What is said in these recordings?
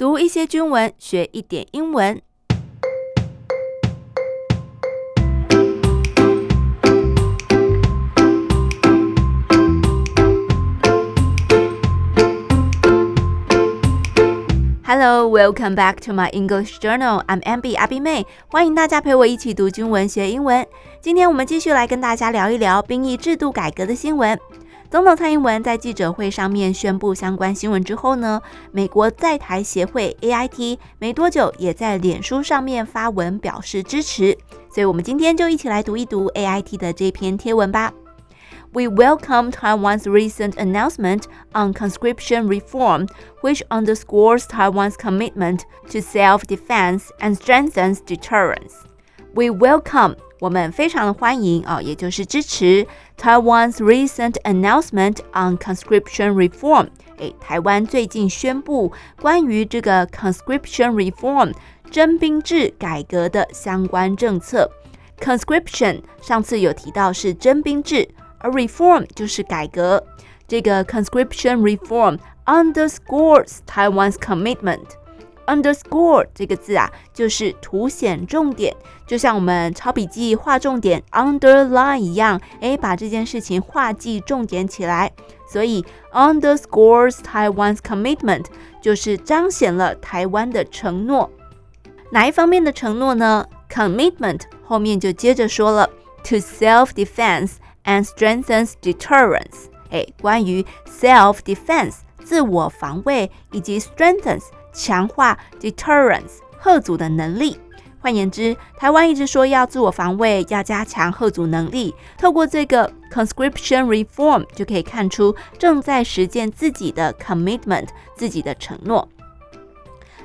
读一些军文，学一点英文。Hello, welcome back to my English journal. I'm Abby 阿碧妹，欢迎大家陪我一起读军文学英文。今天我们继续来跟大家聊一聊兵役制度改革的新闻。总统蔡英文在记者会上面宣布相关新闻之后呢，美国在台协会 AIT 没多久也在脸书上面发文表示支持，所以我们今天就一起来读一读 AIT 的这篇贴文吧。We welcome Taiwan's recent announcement on conscription reform, which underscores Taiwan's commitment to self-defense and strengthens deterrence. We welcome 我们非常的欢迎啊，也就是支持 Taiwan's recent announcement on conscription reform。诶，台湾最近宣布关于这个 conscription reform 征兵制改革的相关政策。conscription 上次有提到是征兵制，而 reform 就是改革。这个 conscription reform underscores Taiwan's commitment。 Underscore 这个字啊，就是凸显重点，就像我们抄笔记画重点 underline 一样，诶，把这件事情画记重点起来。所以 underscores Taiwan's commitment 就是彰显了台湾的承诺。哪一方面的承诺呢？Commitment 后面就接着说了，to self-defense and strengthens deterrence。诶，关于 self-defense 自我防卫以及 strengthens。强化 deterrence 吓阻的能力。换言之，台湾一直说要自我防卫，要加强吓阻能力。透过这个 conscription reform 就可以看出正在实践自己的 commitment，自己的承诺。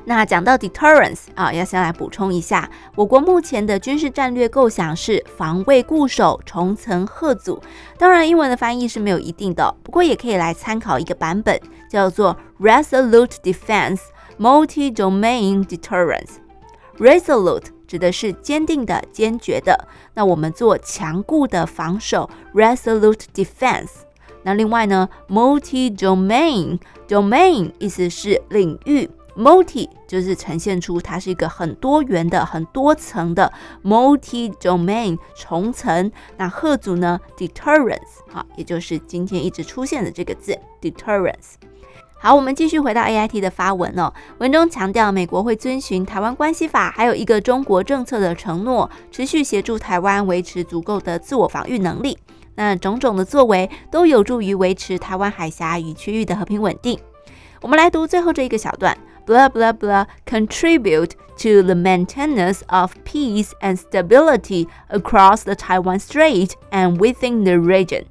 那讲到 deterrence 啊，要先来补充一下，我国目前的军事战略构想是防卫固守，重层吓阻。当然，英文的翻译是没有一定的，不过也可以来参考一个版本，叫做 resolute defense。Multi-domain deterrence, resolute 指的是坚定的、坚决的。那我们做强固的防守，resolute defense。那另外呢，multi-domain domain 意思是领域，multi 就是呈现出它是一个很多元的、很多层的 multi-domain 重层。那贺组呢，deterrence 好，也就是今天一直出现的这个字，deterrence。好，我们继续回到 AIT 的发文哦。文中强调，美国会遵循《台湾关系法》还有一个中国政策的承诺，持续协助台湾维持足够的自我防御能力。那种种的作为都有助于维持台湾海峡与区域的和平稳定。我们来读最后这一个小段：blah blah blah contribute to the maintenance of peace and stability across the Taiwan Strait and within the region。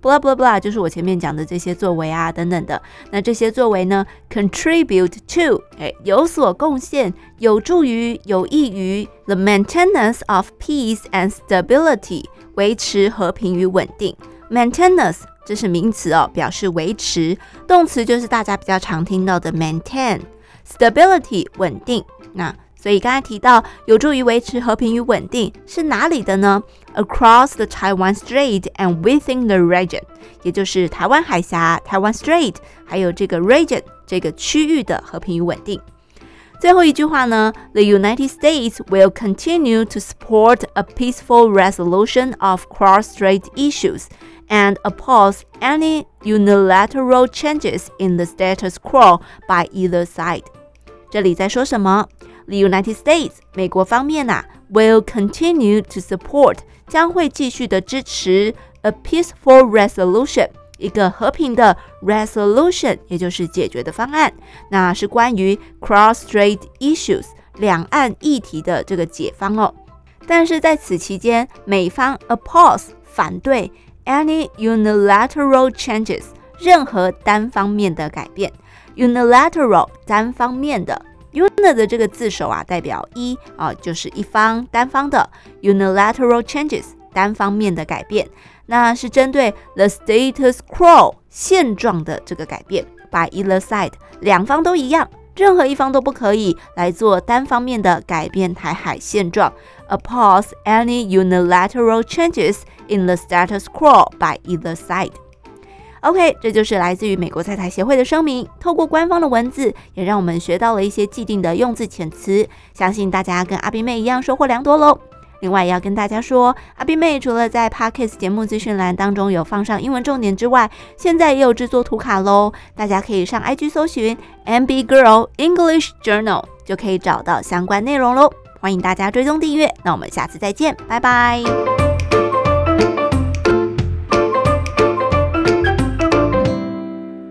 Blah blah blah 就是我前面讲的这些作为啊，等等的。那这些作为呢，contribute to，哎，有所贡献，有助于，有益于 the maintenance of peace and stability，维持和平与稳定。maintenance 这是名词哦，表示维持；动词就是大家比较常听到的 maintain。stability 稳定。那所以刚才提到有助于维持和平与稳定是哪里的呢？Across the Taiwan Strait and within the region，也就是台湾海峡、台湾 Strait，还有这个 region 这个区域的和平与稳定。最后一句话呢，The United States will continue to support a peaceful resolution of cross-strait issues and oppose any unilateral changes in the status quo by either side。这里在说什么 ？The United States，美国方面呐、啊，will continue to support，将会继续的支持 a peaceful resolution，一个和平的 resolution，也就是解决的方案。那是关于 cross-strait issues，两岸议题的这个解方哦。但是在此期间，美方 oppose 反对 any unilateral changes，任何单方面的改变。unilateral 单方面的。Unit 的这个字首啊，代表一啊，就是一方单方的 unilateral changes 单方面的改变，那是针对 the status quo 现状的这个改变。By either side 两方都一样，任何一方都不可以来做单方面的改变台海现状。Oppose any unilateral changes in the status quo by either side。OK，这就是来自于美国在台协会的声明。透过官方的文字，也让我们学到了一些既定的用字遣词。相信大家跟阿冰妹一样收获良多喽。另外要跟大家说，阿冰妹除了在 Podcast 节目资讯栏当中有放上英文重点之外，现在也有制作图卡喽。大家可以上 IG 搜寻 MB Girl English Journal，就可以找到相关内容喽。欢迎大家追踪订阅。那我们下次再见，拜拜。